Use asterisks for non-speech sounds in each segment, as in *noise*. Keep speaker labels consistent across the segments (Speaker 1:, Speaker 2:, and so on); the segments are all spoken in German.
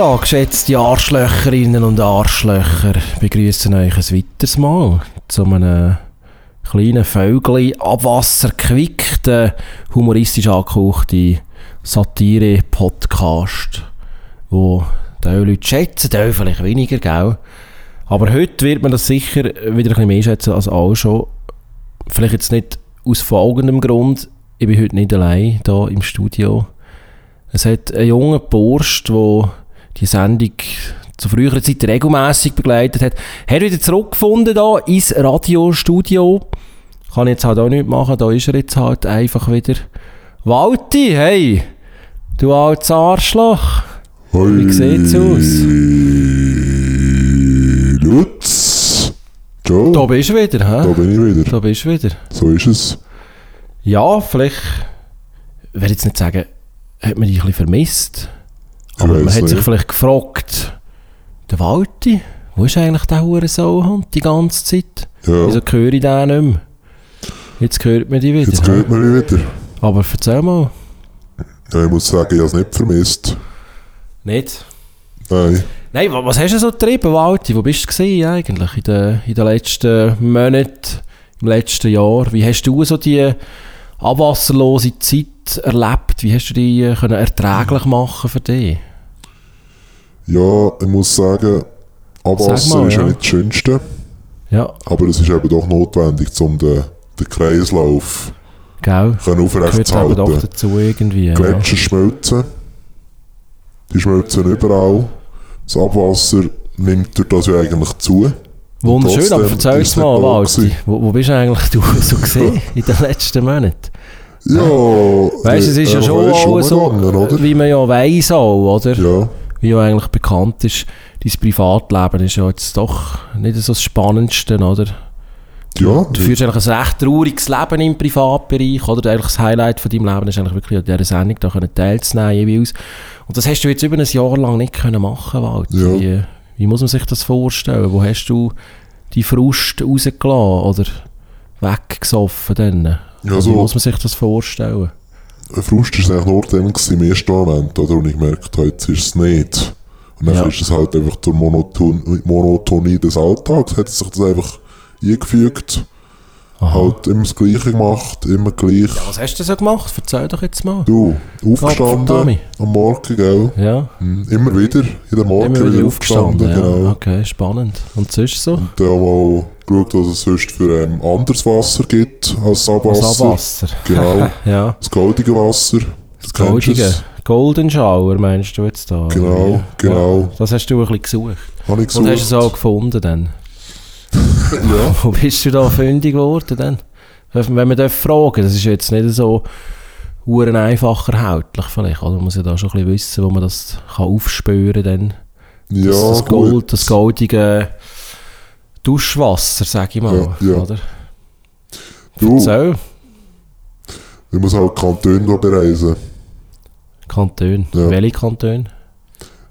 Speaker 1: Ja, geschätzte Arschlöcherinnen und Arschlöcher, begrüßen euch ein weiteres Mal zu einem kleinen Vögel abwassergequickten, humoristisch angehauchten Satire-Podcast, wo die Leute schätzen, die vielleicht weniger, gell? Aber heute wird man das sicher wieder ein bisschen mehr schätzen als auch schon. Vielleicht jetzt nicht aus folgendem Grund, ich bin heute nicht allein hier im Studio. Es hat einen jungen Bursch, der die Sendung zu früherer Zeit regelmäßig begleitet hat, hat wieder zurückgefunden da ins Radiostudio. Kann ich jetzt halt auch nicht machen, da ist er jetzt halt einfach wieder. Walti, hey! Du altes Arschloch!
Speaker 2: Hoi.
Speaker 1: Wie sieht's aus?
Speaker 2: Lutz. Ciao.
Speaker 1: Da bist du wieder,
Speaker 2: Da
Speaker 1: hä?
Speaker 2: bin ich wieder.
Speaker 1: Da bist du wieder.
Speaker 2: So ist es.
Speaker 1: Ja, vielleicht, ich will jetzt nicht sagen, hat man dich ein bisschen vermisst. Aber man hat sich vielleicht gefragt, der Walti, wo ist eigentlich der Hurensohn die ganze Zeit?
Speaker 2: Ja,
Speaker 1: Wieso höre ich den nicht mehr? Jetzt hört man die wieder.
Speaker 2: jetzt hört man mich wieder.
Speaker 1: Aber erzähl mal.
Speaker 2: Ja, ich muss sagen, ich habe es nicht vermisst.
Speaker 1: Nicht?
Speaker 2: Nein.
Speaker 1: Nein, wa- was hast du so getrieben, Walti? Wo bist du eigentlich in den, in den letzten Monaten, im letzten Jahr? Wie hast du so die abwasserlose Zeit erlebt? Wie hast du die äh, können erträglich machen für dich?
Speaker 2: Ja, ich muss sagen, Abwasser
Speaker 1: Sag mal,
Speaker 2: ist ja
Speaker 1: ja.
Speaker 2: nicht das Schönste,
Speaker 1: Ja,
Speaker 2: aber es ist eben doch notwendig, um den, den Kreislauf
Speaker 1: gell?
Speaker 2: können aufrecht zu
Speaker 1: aber doch
Speaker 2: halten.
Speaker 1: dazu irgendwie. Ja.
Speaker 2: Gletscher schmelzen. Die schmelzen überall. Das Abwasser nimmt durch das ja eigentlich zu.
Speaker 1: Wunderschön,
Speaker 2: Und
Speaker 1: aber erzähl
Speaker 2: es
Speaker 1: mal, Walti. Wo, wo bist du eigentlich du *laughs* so gesehen *laughs* in den letzten Monaten?
Speaker 2: Ja,
Speaker 1: Weißt du, es ist ja
Speaker 2: äh,
Speaker 1: schon
Speaker 2: weisst,
Speaker 1: auch so,
Speaker 2: rumgegangen, oder?
Speaker 1: wie man ja weiss auch, oder?
Speaker 2: Ja,
Speaker 1: Wie ja eigentlich bekannt ist, dein Privatleben ist ja jetzt doch nicht so das Spannendste, oder?
Speaker 2: ja.
Speaker 1: Du führst eigentlich ein recht trauriges Leben im Privatbereich, oder? Eigentlich das Highlight von deinem Leben ist eigentlich wirklich an dieser Sendung da können teilzunehmen jeweils. Und das hast du jetzt über ein Jahr lang nicht können machen, Walter.
Speaker 2: Ja.
Speaker 1: Wie, wie muss man sich das vorstellen? Wo hast du die Frust rausgelassen oder weggesoffen dann?
Speaker 2: Ja,
Speaker 1: Wie
Speaker 2: so.
Speaker 1: muss man sich das vorstellen?
Speaker 2: Frust war eigentlich nur dann gewesen, im ersten Moment, oder? Und ich gemerkt habe, jetzt ist es nicht. Und dann
Speaker 1: Ja.
Speaker 2: ist es halt einfach zur Monoton Monotonie des Alltags, hat sich das einfach eingefügt. Halt immer das Gleiche gemacht, immer gleich.
Speaker 1: Was hast du so gemacht? Erzähl doch jetzt mal.
Speaker 2: Du, aufgestanden am Morgen, gell?
Speaker 1: Ja,
Speaker 2: Hm, Immer wieder, in der Morgen
Speaker 1: immer wieder aufgestanden. Ja.
Speaker 2: genau.
Speaker 1: Okay, spannend. Und sonst so?
Speaker 2: Dann mal geschaut, was es sonst für ähm, anderes Wasser gibt als
Speaker 1: Was
Speaker 2: Abwasser.
Speaker 1: Abwasser. *laughs*
Speaker 2: Genau,
Speaker 1: Ja,
Speaker 2: das goldige Wasser. Das du
Speaker 1: goldige. Golden Shower meinst du jetzt da?
Speaker 2: Genau,
Speaker 1: wie?
Speaker 2: genau.
Speaker 1: Ja, das hast du ein bisschen gesucht.
Speaker 2: Habe ich
Speaker 1: Und hast
Speaker 2: gesucht.
Speaker 1: du es auch gefunden dann?
Speaker 2: Ja. *laughs*
Speaker 1: Wo bist du da fündig geworden dann? Wenn man darf fragen, das ist jetzt nicht so huren einfach erhältlich vielleicht, oder? Man muss ja da schon ein bisschen wissen, wo man das kann aufspüren dann.
Speaker 2: Ja,
Speaker 1: das, das. Gold, das goldige Duschwasser, sag ich mal,
Speaker 2: Ja, ja.
Speaker 1: oder?
Speaker 2: Du,
Speaker 1: So,
Speaker 2: ich muss halt Kantone bereisen.
Speaker 1: Kantone.
Speaker 2: Ja.
Speaker 1: Welche Kantone?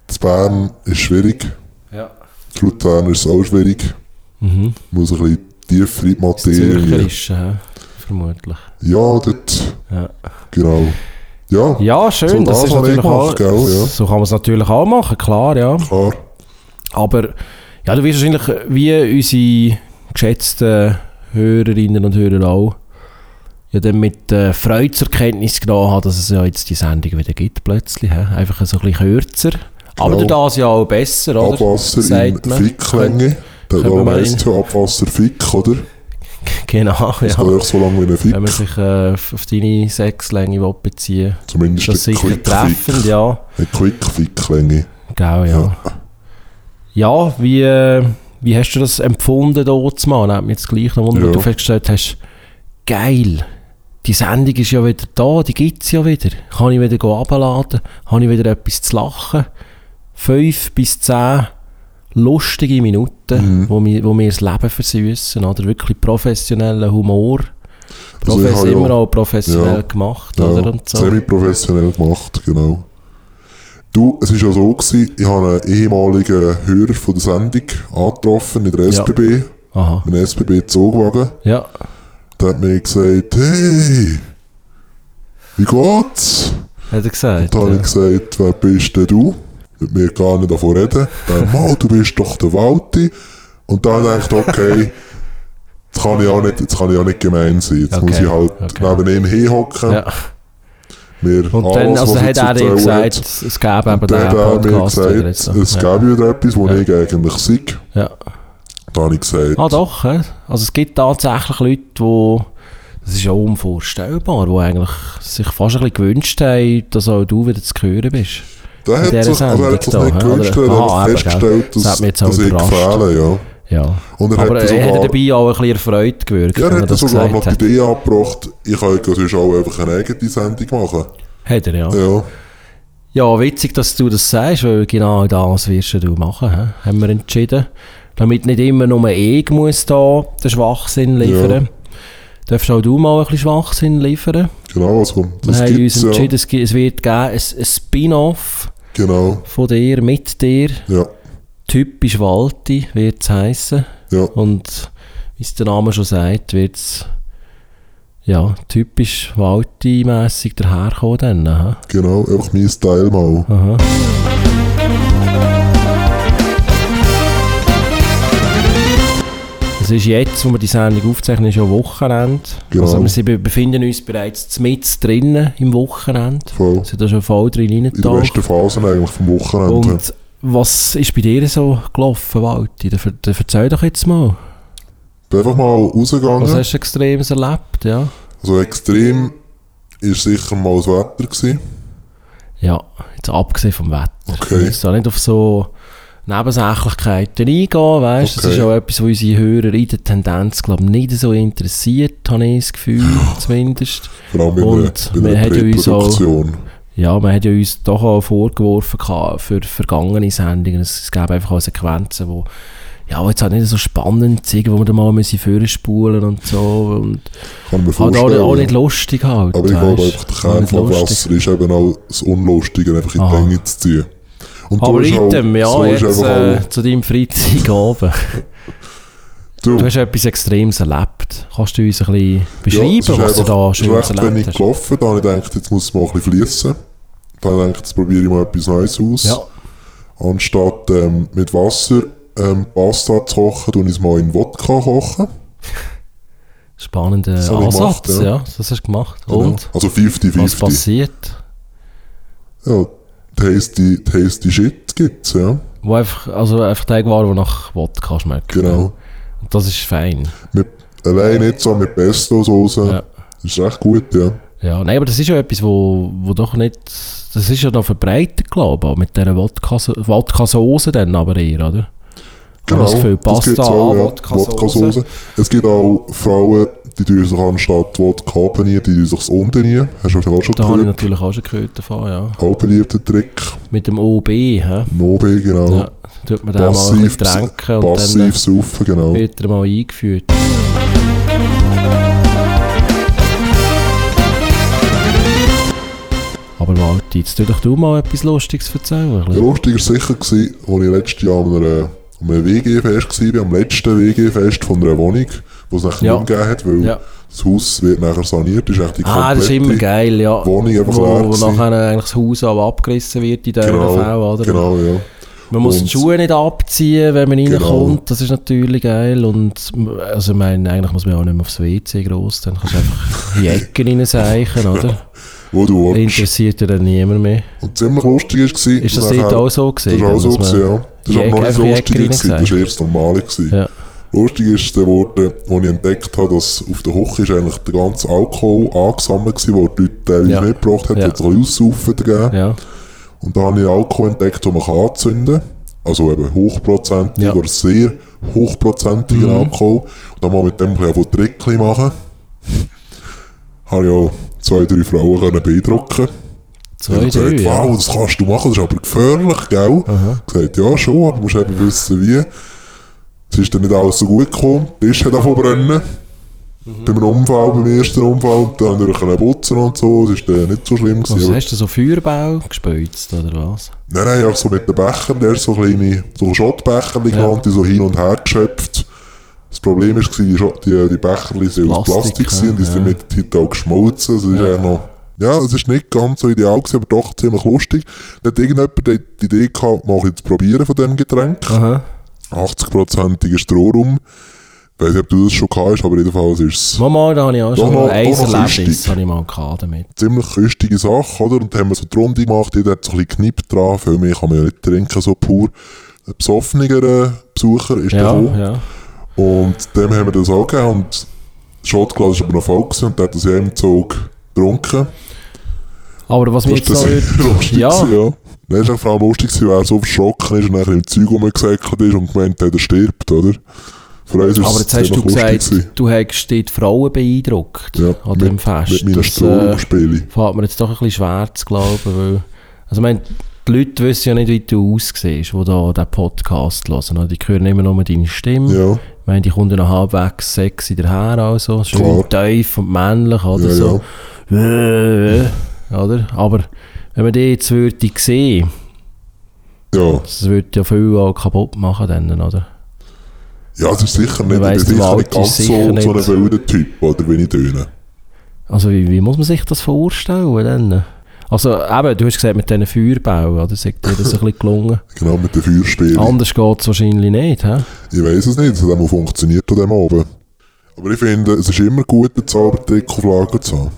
Speaker 2: Das Bern ist schwierig.
Speaker 1: Ja.
Speaker 2: Das Luzern ist auch schwierig.
Speaker 1: Mhm.
Speaker 2: Muss ein bisschen tiefer in die Materie.
Speaker 1: Zürcherische, hä? vermutlich.
Speaker 2: Ja, dort.
Speaker 1: Ja.
Speaker 2: Genau. Ja,
Speaker 1: Ja, schön.
Speaker 2: So,
Speaker 1: das
Speaker 2: das
Speaker 1: ist
Speaker 2: habe ich
Speaker 1: natürlich auch,
Speaker 2: gell, ja.
Speaker 1: So kann man es natürlich auch machen, klar, ja.
Speaker 2: klar.
Speaker 1: Aber ja, du wirst wahrscheinlich wie unsere geschätzten Hörerinnen und Hörer auch ja dann mit äh, Freude zur Kenntnis genommen haben, dass es ja jetzt die Sendung wieder gibt plötzlich. Hä? Einfach so ein bisschen kürzer. Aber durch das ja auch besser, oder?
Speaker 2: Abwasser in. Ficklänge. Da,
Speaker 1: Können wir
Speaker 2: da
Speaker 1: mal
Speaker 2: heisst ja Abwasser Fick, oder? *laughs*
Speaker 1: Genau,
Speaker 2: Das
Speaker 1: ja.
Speaker 2: echt so lange wie ein Fick.
Speaker 1: Wenn man sich äh, auf deine Sexlänge will beziehen
Speaker 2: Zumindest
Speaker 1: ist das
Speaker 2: ein
Speaker 1: sicher
Speaker 2: Quick
Speaker 1: treffend,
Speaker 2: Fick.
Speaker 1: ja.
Speaker 2: Eine Quick Ficklänge.
Speaker 1: Genau, ja. Ja, wie, äh, wie hast du das empfunden dort mal? Hat mich jetzt gleich noch wundert,
Speaker 2: Ja.
Speaker 1: du festgestellt hast, geil, die Sendung ist ja wieder da, die gibt es ja wieder. Kann ich wieder abladen, habe ich wieder etwas zu lachen. Fünf bis zehn lustige Minuten,
Speaker 2: Mhm.
Speaker 1: wo, mir, wo mir das Leben versüßen, oder wirklich professioneller Humor.
Speaker 2: Also
Speaker 1: Profes
Speaker 2: habe ja-
Speaker 1: immer auch professionell
Speaker 2: ja,
Speaker 1: gemacht,
Speaker 2: Ja,
Speaker 1: oder? Und so.
Speaker 2: semi-professionell gemacht, genau. Du, es war ja so, gewesen, ich habe einen ehemaligen Hörer von der Sendung angetroffen in der
Speaker 1: Ja.
Speaker 2: SBB,
Speaker 1: Aha.
Speaker 2: mit einem SBB-Zugwagen.
Speaker 1: Ja,
Speaker 2: Der hat mir gesagt, hey, wie geht's?
Speaker 1: hat er gesagt.
Speaker 2: Da habe
Speaker 1: ja.
Speaker 2: ich gesagt, wer bist denn du? Mir gar nicht davon reden. Dann, Mal, du bist doch der Walti. Und dann denkt okay, jetzt kann ich auch nicht, jetzt kann ich auch nicht gemein sein. Jetzt
Speaker 1: Okay,
Speaker 2: muss ich halt
Speaker 1: okay.
Speaker 2: neben ihm hinhocken.
Speaker 1: Ja.
Speaker 2: Mir
Speaker 1: Und
Speaker 2: alles,
Speaker 1: dann, also
Speaker 2: was er
Speaker 1: hat er dir gesagt,
Speaker 2: hat.
Speaker 1: es gäbe eben
Speaker 2: dann
Speaker 1: den Podcast
Speaker 2: gesagt,
Speaker 1: so.
Speaker 2: es
Speaker 1: ja.
Speaker 2: gäbe wieder etwas, wo
Speaker 1: Ja.
Speaker 2: ich eigentlich sei.
Speaker 1: ja.
Speaker 2: Da habe ich gesagt,
Speaker 1: Ah doch, also es gibt tatsächlich Leute, die, das ist ja unvorstellbar, die eigentlich sich fast ein bisschen gewünscht haben, dass auch du wieder zu hören bist.
Speaker 2: Der hat sich, also hat sich nicht
Speaker 1: da,
Speaker 2: gewünscht, er hat festgestellt,
Speaker 1: Das
Speaker 2: dass,
Speaker 1: auch
Speaker 2: dass ich gefehle, ja.
Speaker 1: Ja.
Speaker 2: Und er
Speaker 1: Aber
Speaker 2: hat
Speaker 1: er hat dabei auch ein bisschen erfreut gewirkt,
Speaker 2: ja, er hat
Speaker 1: das
Speaker 2: sogar noch die. Idee angebracht, ich könnte sonst auch einfach eine eigene Sendung machen.
Speaker 1: Hat er, ja.
Speaker 2: Ja,
Speaker 1: Ja, witzig, dass du das sagst, weil genau das wirst du machen, hä? haben wir entschieden. Damit nicht immer nur ich muss da den Schwachsinn liefern. Darfst auch du mal ein bisschen Schwachsinn liefern?
Speaker 2: Genau, also,
Speaker 1: Wir
Speaker 2: das
Speaker 1: haben uns
Speaker 2: ja.
Speaker 1: entschieden, es, gibt- es wird geben, ein, ein Spin-off
Speaker 2: Genau,
Speaker 1: von dir, mit dir.
Speaker 2: ja,
Speaker 1: Typisch Walti wird es heissen.
Speaker 2: ja.
Speaker 1: Und wie es der Name schon sagt, wird es ja, typisch Walti-mässig daherkommen. Dann?
Speaker 2: Genau, einfach mein Style mal.
Speaker 1: Aha. Es ist jetzt, wo wir die Sendung aufzeichnen, ist ja Wochenende.
Speaker 2: Genau.
Speaker 1: Also wir befinden uns bereits mit drinnen im Wochenende.
Speaker 2: Voll.
Speaker 1: Wir sind da schon voll drin
Speaker 2: In der besten Phase eigentlich vom Wochenende.
Speaker 1: Und was ist bei dir so gelaufen, Walti? Dann, erzähl doch jetzt mal.
Speaker 2: bin einfach mal rausgegangen.
Speaker 1: Was hast du Extremes erlebt? Ja,
Speaker 2: Also extrem ist sicher mal das Wetter gewesen.
Speaker 1: ja jetzt abgesehen vom Wetter.
Speaker 2: Okay.
Speaker 1: Ich nicht auf so Nebensächlichkeiten eingehen, weißt Das
Speaker 2: Okay.
Speaker 1: ist auch etwas, was unsere Hörer in der Tendenz, glaube ich, nicht so interessiert, habe ich das Gefühl, zumindest.
Speaker 2: Vor allem in
Speaker 1: Und
Speaker 2: in
Speaker 1: haben ja uns auch-. Ja, man hat ja uns doch auch vorgeworfen für vergangene Sendungen. Es, gäbe einfach auch Sequenzen, wo ja, die jetzt auch nicht so spannend sind, wo wir dann mal müssen vorspulen und so. Und
Speaker 2: Kann mir
Speaker 1: halt auch, auch nicht lustig halt.
Speaker 2: Aber ich glaube einfach, der Kern von. Wasser ist eben auch das Unlustige, einfach in die
Speaker 1: Aha.
Speaker 2: Länge zu ziehen. Und
Speaker 1: Aber item, ja,
Speaker 2: so
Speaker 1: jetzt äh, zu deinem Freitagabend. *laughs*
Speaker 2: du,
Speaker 1: Du hast etwas Extremes erlebt. Kannst du uns ein bisschen
Speaker 2: ja,
Speaker 1: beschreiben,
Speaker 2: es ist
Speaker 1: was du da schon erlebt
Speaker 2: wenig
Speaker 1: hast?
Speaker 2: gelaufen, da habe ich gedacht, jetzt muss es mal ein bisschen fließen. Da habe ich gedacht, jetzt probiere ich mal etwas Neues aus.
Speaker 1: Ja,
Speaker 2: Anstatt ähm, mit Wasser ähm, Pasta zu kochen, tue ich es mal in Wodka kochen.
Speaker 1: spannender
Speaker 2: ich
Speaker 1: Ansatz,
Speaker 2: gemacht,
Speaker 1: ja.
Speaker 2: ja.
Speaker 1: Das hast du gemacht.
Speaker 2: Genau.
Speaker 1: Und?
Speaker 2: Also
Speaker 1: Was
Speaker 2: 50-50.
Speaker 1: passiert?
Speaker 2: Ja, tasty, tasty Shit gibt's, ja.
Speaker 1: Wo einfach, also einfach war, der nach Wodka schmeckt.
Speaker 2: Genau.
Speaker 1: Und das ist fein.
Speaker 2: Mit, allein nicht so mit Pesto-Soße.
Speaker 1: Ja.
Speaker 2: Das ist recht gut, ja.
Speaker 1: Ja, nein, aber das ist ja etwas, wo, wo doch nicht, das ist ja noch verbreitet, glaube ich, auch mit dieser Wodka- Wodka-Soße dann aber eher, oder?
Speaker 2: Genau,
Speaker 1: das Gefühl,
Speaker 2: das
Speaker 1: Pasta,
Speaker 2: auch, ja.
Speaker 1: Wodka-Soße.
Speaker 2: Es gibt auch Frauen, die tun sich anstatt Wodka panieren, die tun sich das Unternieren. Hast du auch schon
Speaker 1: Da habe ich
Speaker 2: gehört?
Speaker 1: natürlich auch schon gehört davon, ja.
Speaker 2: Auch beliebter Trick.
Speaker 1: Mit dem OB, hä?
Speaker 2: Nobe, genau.
Speaker 1: Ja, tut man den mal ein tränken und dann
Speaker 2: passiv saufen, genau.
Speaker 1: wird er mal eingeführt. Aber Walti, jetzt tu doch du mal etwas Lustiges erzählen.
Speaker 2: Ja, lustig war sicher, gewesen, als ich letztes Jahr an einem, an einem WG-Fest war, am letzten WG-Fest von einer Wohnung, wo es nachher
Speaker 1: Ja.
Speaker 2: nicht gegeben hat, weil
Speaker 1: Ja.
Speaker 2: das Haus wird nachher saniert, ist echt die
Speaker 1: Ah, das ist immer
Speaker 2: komplette
Speaker 1: geil, ja.
Speaker 2: Wohnung einfach
Speaker 1: wo,
Speaker 2: leer
Speaker 1: wo
Speaker 2: gewesen.
Speaker 1: nachher eigentlich das Haus auch abgerissen wird in diesen
Speaker 2: Genau,
Speaker 1: Fällen, oder?
Speaker 2: genau, ja.
Speaker 1: Man muss die
Speaker 2: Und-
Speaker 1: Schuhe nicht abziehen, wenn man
Speaker 2: Genau.
Speaker 1: reinkommt. Das ist natürlich geil. Und also ich meine, eigentlich muss man auch nicht mehr aufs WC gross. Dann kannst du einfach in die Ecken reinseichen, *laughs* oder?
Speaker 2: Wo du willst.
Speaker 1: Interessiert ja dann niemand mehr.
Speaker 2: Und ziemlich lustig war,
Speaker 1: Ist das dort auch so
Speaker 2: Das
Speaker 1: gewesen?
Speaker 2: war auch so, gewesen, ja. Das
Speaker 1: die
Speaker 2: war aber noch nicht
Speaker 1: die
Speaker 2: lustig, gewesen, das war erst das Normale. gewesen.
Speaker 1: Ja.
Speaker 2: Lustig ist es geworden, als ich entdeckt habe, dass auf der Hoche ist eigentlich der ganze Alkohol angesammelt war, den die Leute teilweise
Speaker 1: Ja.
Speaker 2: mitgebracht haben,
Speaker 1: Ja.
Speaker 2: hat es aussaufen gegeben.
Speaker 1: ja.
Speaker 2: Und da habe ich Alkohol entdeckt, den man kann anzünden kann. Also eben hochprozentig
Speaker 1: Ja.
Speaker 2: oder sehr hochprozentigen
Speaker 1: Mhm.
Speaker 2: Alkohol. Und dann mal mit dem ein bisschen Trickchen machen. *laughs* habe ich auch zwei, drei Frauen können beeindrucken
Speaker 1: Zwei,
Speaker 2: Ich habe
Speaker 1: drei,
Speaker 2: gesagt,
Speaker 1: ja.
Speaker 2: wow, das kannst du machen, das ist aber gefährlich, gell?
Speaker 1: Aha.
Speaker 2: Ich gesagt, ja schon, aber du musst eben wissen, wie. Es ist dann nicht alles so gut gekommen, der Tisch hat davon brennen.
Speaker 1: Mhm.
Speaker 2: Beim Unfall, beim ersten Unfall, und dann durch einen putzen und so, ist dann nicht so schlimm gewesen.
Speaker 1: Was,
Speaker 2: aber-
Speaker 1: hast du so Feuerbau gespeuzt, oder was?
Speaker 2: Nein, nein, auch so mit den Bechern, der ist so kleine, so Schottbecher
Speaker 1: Ja.
Speaker 2: genannt, die so hin und her geschöpft. Das Problem war, die, die, die Becher sind aus
Speaker 1: Plastik,
Speaker 2: Plastik gewesen, und die
Speaker 1: ja.
Speaker 2: sind mit der Zeit auch geschmolzen. Also
Speaker 1: Ja.
Speaker 2: ist ja noch ja, es ist nicht ganz so ideal gewesen, aber doch ziemlich lustig. Da hat irgendjemand die Idee gehabt, mal zu probieren von diesem Getränk.
Speaker 1: Aha.
Speaker 2: 80%iger Strohrum. Ich weiß nicht, ob du das schon gehabt hast, aber jedenfalls ist es
Speaker 1: Mama, da habe ich auch schon
Speaker 2: noch-
Speaker 1: ein Erlebnis habe ich mal gehabt damit.
Speaker 2: ziemlich köstige Sache, oder? Und dann haben wir so die Runde gemacht, jeder hat so ein bisschen Knipp dran, viel mehr kann man ja nicht trinken, so pur. Ein besoffenerer Besucher ist der
Speaker 1: Ja,
Speaker 2: gekommen.
Speaker 1: ja.
Speaker 2: Und dem haben wir das auch gegeben und das Shotglas war aber noch voll gewesen und der hat das ja im Zug getrunken.
Speaker 1: Aber was
Speaker 2: Das
Speaker 1: jetzt
Speaker 2: ist *laughs*
Speaker 1: noch...
Speaker 2: lustig,
Speaker 1: Ja.
Speaker 2: ja. Dann ist auch vor allem lustig, gewesen, wer so verschrocken ist und nachher im Zeug rumgesäckelt ist und gemeint hat, er stirbt, oder? Für uns
Speaker 1: Aber
Speaker 2: es
Speaker 1: jetzt hast du gesagt,
Speaker 2: gewesen.
Speaker 1: du hast die Frauen beeindruckt
Speaker 2: Ja,
Speaker 1: an dem
Speaker 2: mit,
Speaker 1: Fest.
Speaker 2: mit meinen
Speaker 1: Das, äh, fällt mir jetzt doch ein bisschen schwer zu glauben, weil... Also ich meine, die Leute wissen ja nicht, wie du aussiehst, die da diesen Podcast hören. Die hören immer nur deine Stimme.
Speaker 2: Ja,
Speaker 1: Ich meine, die ja noch halbwegs sexy daher, also. Schön
Speaker 2: Klar.
Speaker 1: tief und männlich, oder
Speaker 2: ja,
Speaker 1: so. Äh, oder? Aber wenn man die jetzt würde sehen,
Speaker 2: ja.
Speaker 1: das würde ja viel auch kaputt machen dann, oder?
Speaker 2: Ja, es ist sicher nicht,
Speaker 1: weiss,
Speaker 2: bin
Speaker 1: der
Speaker 2: sicher nicht
Speaker 1: ist
Speaker 2: ganz
Speaker 1: sicher
Speaker 2: so,
Speaker 1: nicht-
Speaker 2: so ein wilder Typ, oder wie ich töne.
Speaker 1: Also wie, wie muss man sich das vorstellen dann? Also eben, du hast gesagt, mit diesen Feuerbauen, oder? Sagt dir das ein bisschen gelungen? *laughs*
Speaker 2: Genau, mit den Feuerspielen.
Speaker 1: Anders geht es wahrscheinlich nicht, hä?
Speaker 2: Ich weiß es nicht, es hat einmal funktioniert an dem Abend. Aber ich finde, es ist immer gut, einen Zaubertrick auf Lager zu haben.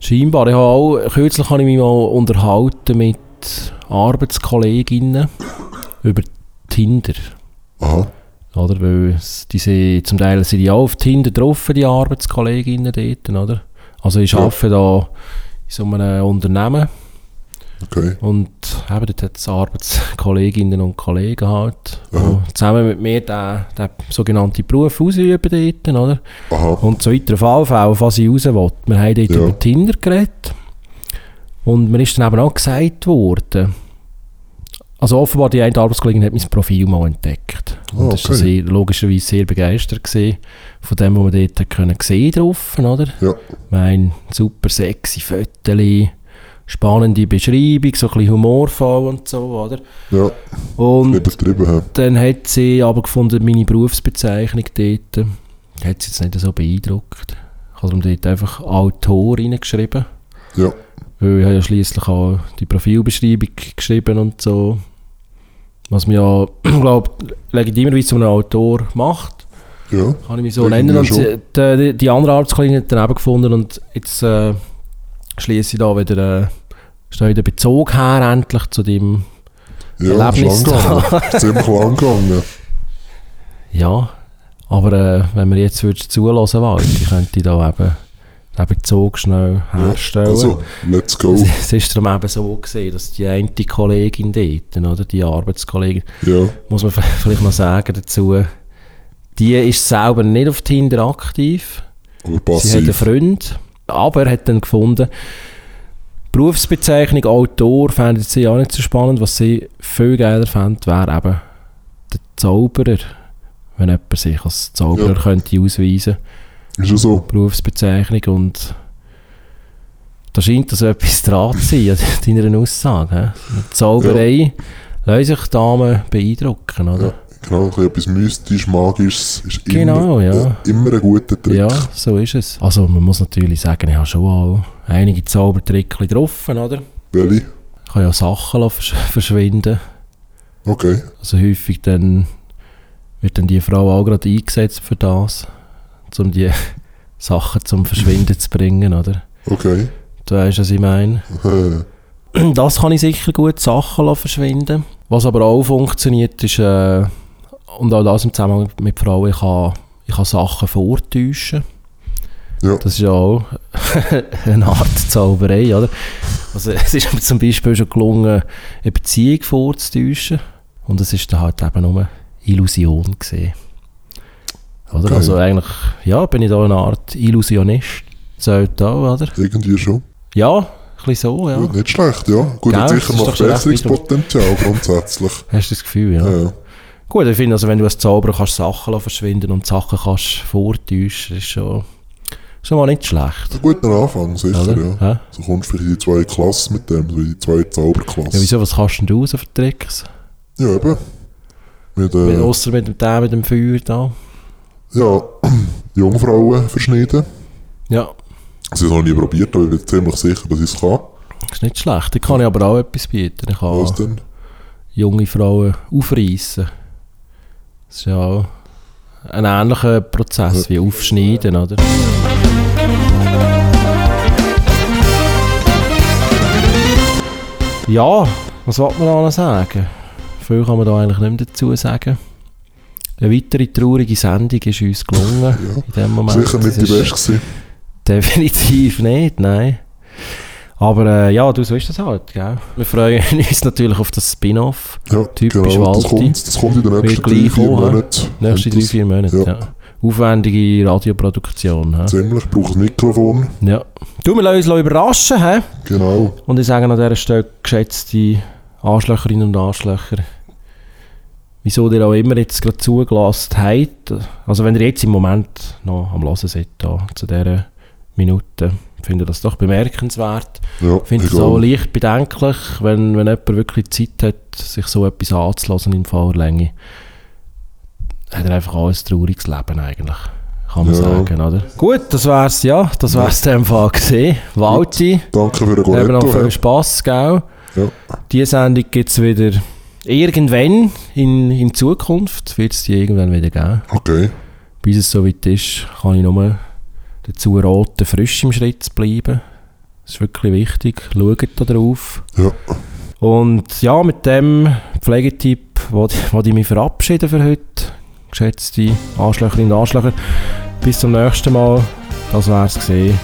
Speaker 1: Scheinbar. Ich habe auch, kürzlich habe ich mich mal unterhalten mit Arbeitskolleginnen über Tinder.
Speaker 2: Aha,
Speaker 1: Oder? Weil die sind, zum Teil sind die auch auf Tinder drauf, die Arbeitskolleginnen dort, oder? Also ich
Speaker 2: Ja.
Speaker 1: arbeite da in so einem Unternehmen
Speaker 2: okay.
Speaker 1: und eben dort hat es Arbeitskolleginnen und Kollegen halt,
Speaker 2: Aha.
Speaker 1: die zusammen mit mir den, den sogenannten Beruf ausüben dort, oder?
Speaker 2: Aha,
Speaker 1: Und zu weiteren Fallfällen, was ich raus will. Wir haben dort
Speaker 2: Ja.
Speaker 1: über Tinder geredet. Und mir ist dann eben auch gesagt worden, also offenbar die eine Arbeitskollegin hat mein Profil mal entdeckt. Und war
Speaker 2: okay.
Speaker 1: sehr, logischerweise sehr begeistert gewesen von dem, was wir dort können sehen drauf, oder?
Speaker 2: ja,
Speaker 1: Mein super sexy Fotos, spannende Beschreibung, so ein bisschen humorvoll und so, oder?
Speaker 2: ja,
Speaker 1: Und
Speaker 2: übertrieben haben.
Speaker 1: dann hat sie aber gefunden, meine Berufsbezeichnung dort hat sie jetzt nicht so beeindruckt. Ich habe darum dort einfach Autor reingeschrieben.
Speaker 2: Ja,
Speaker 1: Weil ich habe ja schliesslich auch die Profilbeschreibung geschrieben und so. Was man ja, *clears throat* glaube legitimerweise zu einem Autor macht.
Speaker 2: ja,
Speaker 1: Kann ich mich so nennen. Und die, die, die andere Arbeitskollegin hat dann eben gefunden und jetzt äh, schließe ich da wieder, äh, ist da wieder Bezug her endlich zu dem
Speaker 2: ja,
Speaker 1: Erlebnis. *laughs*
Speaker 2: Ist ziemlich lang gegangen.
Speaker 1: Ja, aber äh, wenn wir jetzt würdest zulassen wollen, ich könnte da eben den Bezug schnell herstellen.
Speaker 2: Also, let's go.
Speaker 1: es ist darum eben so gesehen, dass die eine Kollegin dort, oder die Arbeitskollegin,
Speaker 2: Ja,
Speaker 1: muss man vielleicht noch sagen dazu, die ist selber nicht auf Tinder aktiv. Sie hat einen. Freund, aber hat dann gefunden, Berufsbezeichnung Autor fände sie auch nicht so spannend. Was sie viel geiler fände, wäre eben der Zauberer. Wenn jemand sich als Zauberer
Speaker 2: Ja.
Speaker 1: könnte ausweisen
Speaker 2: Ist ja so.
Speaker 1: Berufsbezeichnung und da scheint das etwas *laughs* dran zu sein an deiner Aussage. Mit Zauberei lassen sich Damen beeindrucken, oder?
Speaker 2: Ja, genau, etwas mystisch, magisches ist
Speaker 1: Genau,
Speaker 2: immer,
Speaker 1: ja.
Speaker 2: äh, immer ein guter Trick.
Speaker 1: Ja, so ist es. Also man muss natürlich sagen, ich habe schon auch einige Zaubertricks drauf, oder?
Speaker 2: Welche?
Speaker 1: Ich kann ja Sachen versch verschwinden.
Speaker 2: Okay.
Speaker 1: Also häufig dann wird dann die Frau auch gerade eingesetzt für das, um die *laughs* Sachen zum Verschwinden zu bringen, oder?
Speaker 2: Okay.
Speaker 1: Du weißt, was ich meine. *laughs* Das kann ich sicher gut Sachen verschwinden. Was aber auch funktioniert, ist, äh, und auch das im Zusammenhang mit Frauen, ich kann, ich kann Sachen vortäuschen.
Speaker 2: Ja.
Speaker 1: Das ist ja auch *laughs* eine Art Zauberei, oder? Also es ist mir zum Beispiel schon gelungen, eine Beziehung vorzutäuschen. Und es ist dann halt eben nur Illusion gesehen. Oder?
Speaker 2: Okay.
Speaker 1: Also eigentlich, ja, bin ich da eine Art Illusionist. Sollte auch, oder?
Speaker 2: irgendwie schon.
Speaker 1: Ja, ein bisschen so, ja.
Speaker 2: Gut, nicht schlecht, ja. Gut,
Speaker 1: Gell,
Speaker 2: sicher noch Verbesserungspotenzial grundsätzlich.
Speaker 1: Hast du das Gefühl, ja?
Speaker 2: Ja.
Speaker 1: Gut, ich finde, also, wenn du als Zauberer kannst Sachen verschwinden und Sachen kannst vortäuschen, ist schon, schon mal nicht schlecht.
Speaker 2: Ein guter Anfang, sicher,
Speaker 1: Oder?
Speaker 2: ja. So kommst du vielleicht in die zwei Klassen mit dem, so in die zwei Zauberklassen.
Speaker 1: Ja, wieso, was kannst denn du so für Tricks?
Speaker 2: Ja, eben. Mit,
Speaker 1: Äh.
Speaker 2: äh,
Speaker 1: Außer mit dem, der mit dem Feuer da.
Speaker 2: ja, *clears throat* Jungfrauen verschneiden.
Speaker 1: Ja,
Speaker 2: Sie haben es noch nie probiert, aber ich bin ziemlich sicher, dass ich es kann.
Speaker 1: Das ist nicht schlecht. Da kann ich aber auch etwas bieten. Ich
Speaker 2: Was
Speaker 1: kann
Speaker 2: denn?
Speaker 1: junge Frauen aufreißen. Das ist ja auch ein ähnlicher Prozess wie Aufschneiden, oder? Ja, was wollte man da noch sagen? Viel kann man da eigentlich nicht mehr dazu sagen. Eine weitere traurige Sendung ist uns gelungen
Speaker 2: Ja.
Speaker 1: in dem Moment.
Speaker 2: Sicher nicht die beste.
Speaker 1: Definitiv nicht, nein. Aber äh, ja, du, so ist das halt, gell? Wir freuen *laughs* uns natürlich auf das Spin-off.
Speaker 2: Ja,
Speaker 1: Typisch
Speaker 2: genau. Das
Speaker 1: Walti.
Speaker 2: kommt, das kommt in den nächsten drei, vier? Monaten.
Speaker 1: Nächste drei,
Speaker 2: das.
Speaker 1: vier Monate, ja.
Speaker 2: Ja.
Speaker 1: Aufwendige Radioproduktion. hä?
Speaker 2: Ziemlich, ich brauche ein Mikrofon.
Speaker 1: Ja. Du, wir lassen uns überraschen, hä?
Speaker 2: Genau.
Speaker 1: Und ich sage an dieser Stelle, geschätzte Anschlöcherinnen und Anschlöcher, wieso ihr auch immer jetzt gerade zugelassen habt. Also wenn ihr jetzt im Moment noch am Hören seid, da, zu dieser Minute, finde das doch bemerkenswert.
Speaker 2: Ja,
Speaker 1: Ich finde es auch leicht bedenklich, wenn, wenn jemand wirklich Zeit hat, sich so etwas anzulassen in Fahrlänge. Hat er einfach auch ein trauriges Leben eigentlich, kann man
Speaker 2: Ja.
Speaker 1: sagen, oder? Gut, das wär's, ja, das wär's in dem Fall gesehen. Walti,
Speaker 2: Danke für den
Speaker 1: wir haben noch viel? Spass, gell?
Speaker 2: Ja.
Speaker 1: Die Sendung gibt es wieder irgendwann in, in Zukunft, wird es die irgendwann wieder geben.
Speaker 2: Okay.
Speaker 1: Bis es soweit ist, kann ich nur dazu raten, frisch im Schritt zu bleiben. Das ist wirklich wichtig. Schaut da drauf.
Speaker 2: Ja.
Speaker 1: Und ja, mit dem Pflegetipp wollte ich mich verabschieden für heute. Geschätzte Anschlöcherinnen und Anschlöcher. Bis zum nächsten Mal. Das wär's gesehen.